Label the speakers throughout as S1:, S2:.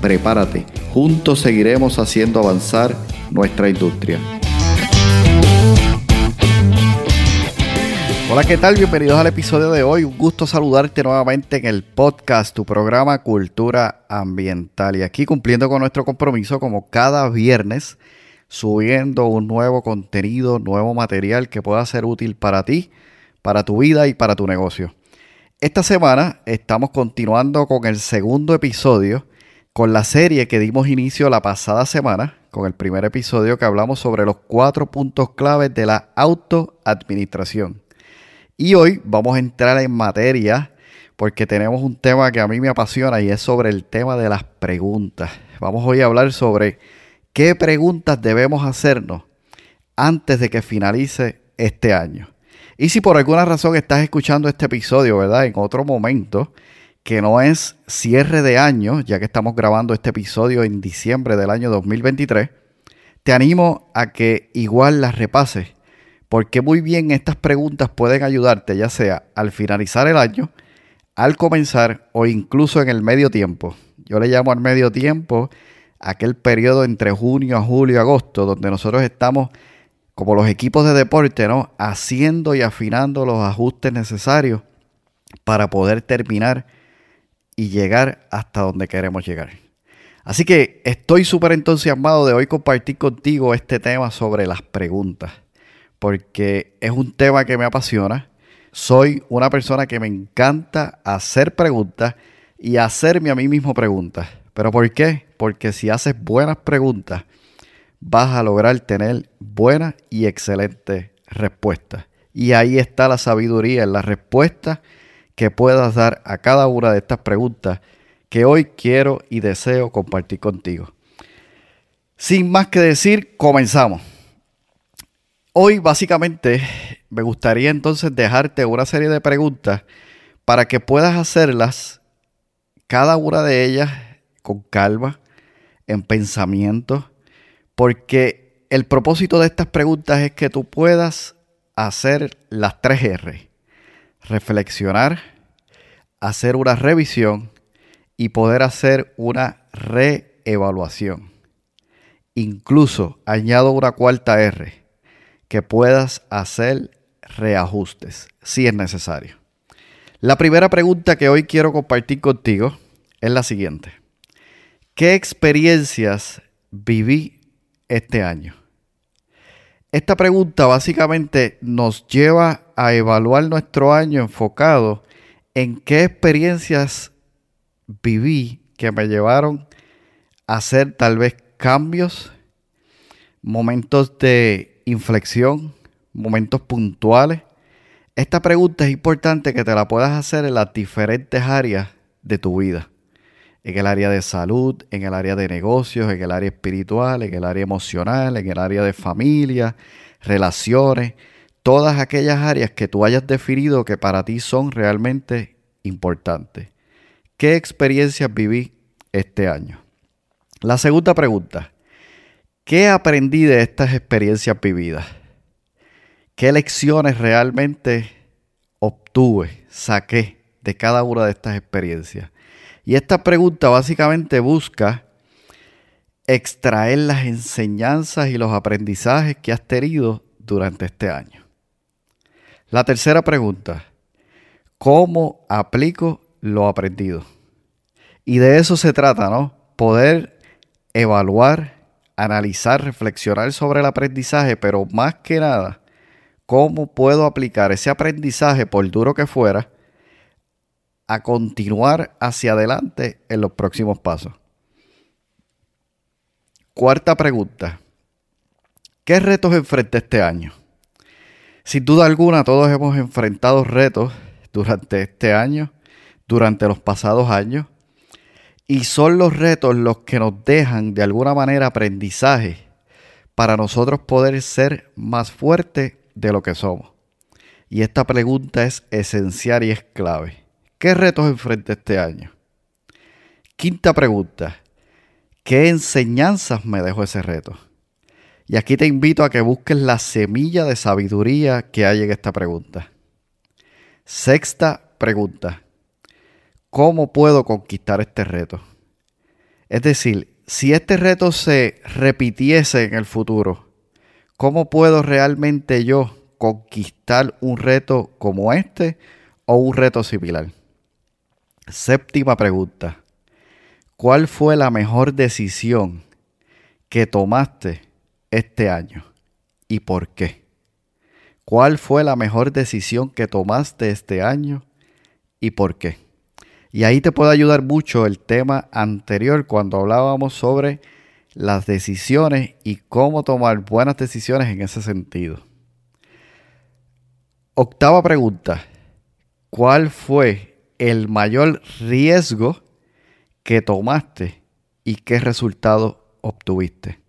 S1: Prepárate, juntos seguiremos haciendo avanzar nuestra industria. Hola, ¿qué tal? Bienvenidos al episodio de hoy. Un gusto saludarte nuevamente en el podcast, tu programa Cultura Ambiental. Y aquí cumpliendo con nuestro compromiso, como cada viernes, subiendo un nuevo contenido, nuevo material que pueda ser útil para ti, para tu vida y para tu negocio. Esta semana estamos continuando con el segundo episodio, con la serie que dimos inicio la pasada semana, con el primer episodio que hablamos sobre los cuatro puntos claves de la autoadministración. Y hoy vamos a entrar en materia porque tenemos un tema que a mí me apasiona y es sobre el tema de las preguntas. Vamos hoy a hablar sobre qué preguntas debemos hacernos antes de que finalice este año. Y si por alguna razón estás escuchando este episodio, ¿verdad? En otro momento, que no es cierre de año, ya que estamos grabando este episodio en diciembre del año 2023, te animo a que igual las repases porque muy bien estas preguntas pueden ayudarte ya sea al finalizar el año, al comenzar o incluso en el medio tiempo. Yo le llamo al medio tiempo aquel periodo entre junio a julio, agosto, donde nosotros estamos como los equipos de deporte, ¿no? Haciendo y afinando los ajustes necesarios para poder terminar y llegar hasta donde queremos llegar. Así que estoy súper entusiasmado de hoy compartir contigo este tema sobre las preguntas porque es un tema que me apasiona. Soy una persona que me encanta hacer preguntas y hacerme a mí mismo preguntas. ¿Pero por qué? Porque si haces buenas preguntas, vas a lograr tener buenas y excelentes respuestas. Y ahí está la sabiduría en las respuestas que puedas dar a cada una de estas preguntas que hoy quiero y deseo compartir contigo. Sin más que decir, comenzamos. Hoy básicamente me gustaría entonces dejarte una serie de preguntas para que puedas hacerlas, cada una de ellas con calma, en pensamiento, porque el propósito de estas preguntas es que tú puedas hacer las tres R. Reflexionar, hacer una revisión y poder hacer una reevaluación. Incluso añado una cuarta R que puedas hacer reajustes si es necesario. La primera pregunta que hoy quiero compartir contigo es la siguiente. ¿Qué experiencias viví este año? Esta pregunta básicamente nos lleva a evaluar nuestro año enfocado en qué experiencias viví que me llevaron a hacer tal vez cambios, momentos de inflexión, momentos puntuales. Esta pregunta es importante que te la puedas hacer en las diferentes áreas de tu vida. En el área de salud, en el área de negocios, en el área espiritual, en el área emocional, en el área de familia, relaciones, todas aquellas áreas que tú hayas definido que para ti son realmente importantes. ¿Qué experiencias viví este año? La segunda pregunta, ¿Qué aprendí de estas experiencias vividas? ¿Qué lecciones realmente obtuve, saqué de cada una de estas experiencias? Y esta pregunta básicamente busca extraer las enseñanzas y los aprendizajes que has tenido durante este año. La tercera pregunta, ¿cómo aplico lo aprendido? Y de eso se trata, ¿no? Poder evaluar analizar, reflexionar sobre el aprendizaje, pero más que nada, cómo puedo aplicar ese aprendizaje, por duro que fuera, a continuar hacia adelante en los próximos pasos. Cuarta pregunta. ¿Qué retos enfrenté este año? Sin duda alguna, todos hemos enfrentado retos durante este año, durante los pasados años. Y son los retos los que nos dejan de alguna manera aprendizaje para nosotros poder ser más fuertes de lo que somos. Y esta pregunta es esencial y es clave. ¿Qué retos enfrenta este año? Quinta pregunta. ¿Qué enseñanzas me dejó ese reto? Y aquí te invito a que busques la semilla de sabiduría que hay en esta pregunta. Sexta pregunta. ¿Cómo puedo conquistar este reto? Es decir, si este reto se repitiese en el futuro, ¿cómo puedo realmente yo conquistar un reto como este o un reto similar? Séptima pregunta. ¿Cuál fue la mejor decisión que tomaste este año y por qué? ¿Cuál fue la mejor decisión que tomaste este año y por qué? Y ahí te puede ayudar mucho el tema anterior cuando hablábamos sobre las decisiones y cómo tomar buenas decisiones en ese sentido. Octava pregunta. ¿Cuál fue el mayor riesgo que tomaste y qué resultado obtuviste?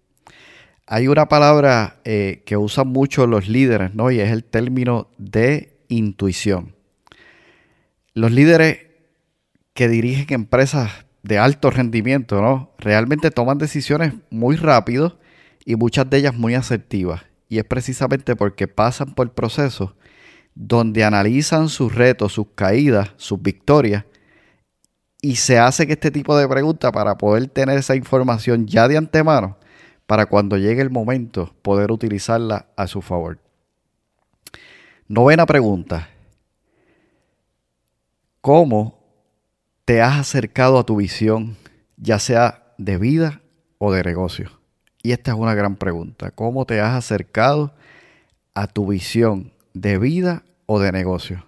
S1: Hay una palabra eh, que usan mucho los líderes, ¿no? Y es el término de intuición. Los líderes que dirigen empresas de alto rendimiento, ¿no? Realmente toman decisiones muy rápido y muchas de ellas muy asertivas. Y es precisamente porque pasan por procesos donde analizan sus retos, sus caídas, sus victorias y se hacen este tipo de preguntas para poder tener esa información ya de antemano para cuando llegue el momento poder utilizarla a su favor. Novena pregunta. ¿Cómo te has acercado a tu visión, ya sea de vida o de negocio? Y esta es una gran pregunta. ¿Cómo te has acercado a tu visión de vida o de negocio?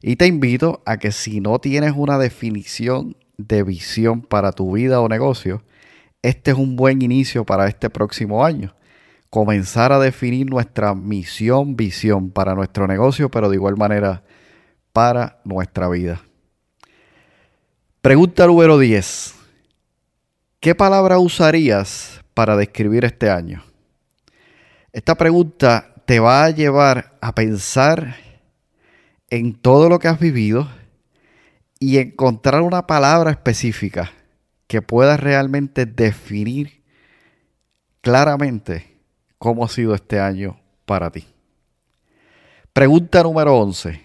S1: Y te invito a que si no tienes una definición de visión para tu vida o negocio, este es un buen inicio para este próximo año. Comenzar a definir nuestra misión, visión para nuestro negocio, pero de igual manera para nuestra vida. Pregunta número 10. ¿Qué palabra usarías para describir este año? Esta pregunta te va a llevar a pensar en todo lo que has vivido y encontrar una palabra específica que pueda realmente definir claramente cómo ha sido este año para ti. Pregunta número 11.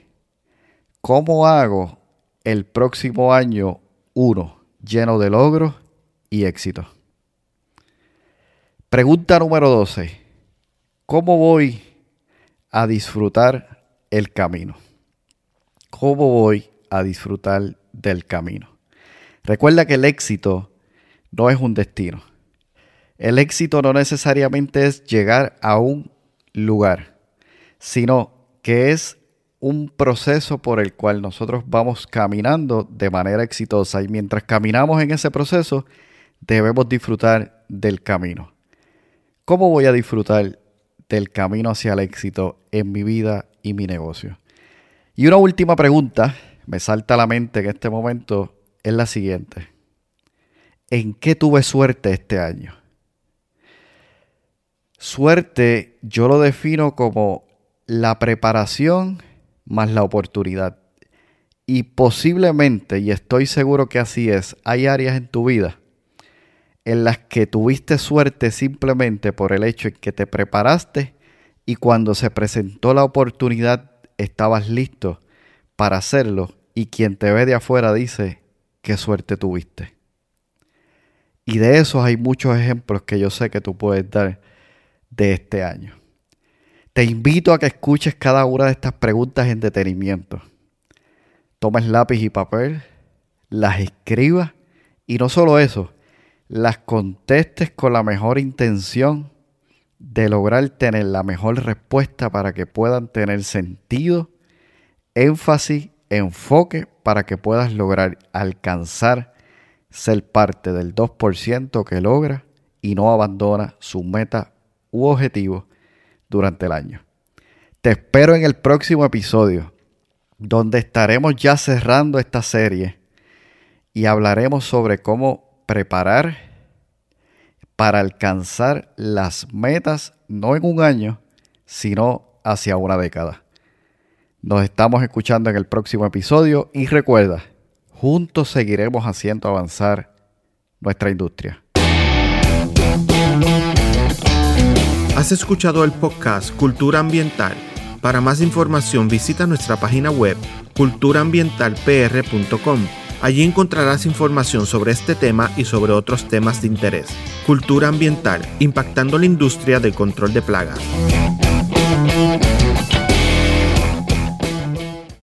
S1: ¿Cómo hago el próximo año uno, lleno de logros y éxito. Pregunta número 12. ¿Cómo voy a disfrutar el camino? ¿Cómo voy a disfrutar del camino? Recuerda que el éxito no es un destino. El éxito no necesariamente es llegar a un lugar, sino que es un proceso por el cual nosotros vamos caminando de manera exitosa y mientras caminamos en ese proceso debemos disfrutar del camino. ¿Cómo voy a disfrutar del camino hacia el éxito en mi vida y mi negocio? Y una última pregunta me salta a la mente en este momento es la siguiente. ¿En qué tuve suerte este año? Suerte yo lo defino como la preparación más la oportunidad. Y posiblemente, y estoy seguro que así es, hay áreas en tu vida en las que tuviste suerte simplemente por el hecho en que te preparaste y cuando se presentó la oportunidad estabas listo para hacerlo y quien te ve de afuera dice, qué suerte tuviste. Y de esos hay muchos ejemplos que yo sé que tú puedes dar de este año. Te invito a que escuches cada una de estas preguntas en detenimiento. Tomes lápiz y papel, las escribas y no solo eso, las contestes con la mejor intención de lograr tener la mejor respuesta para que puedan tener sentido, énfasis, enfoque para que puedas lograr alcanzar ser parte del 2% que logra y no abandona su meta u objetivo durante el año. Te espero en el próximo episodio, donde estaremos ya cerrando esta serie y hablaremos sobre cómo preparar para alcanzar las metas no en un año, sino hacia una década. Nos estamos escuchando en el próximo episodio y recuerda, juntos seguiremos haciendo avanzar nuestra industria.
S2: Has escuchado el podcast Cultura Ambiental. Para más información visita nuestra página web culturaambientalpr.com. Allí encontrarás información sobre este tema y sobre otros temas de interés. Cultura ambiental, impactando la industria del control de plagas.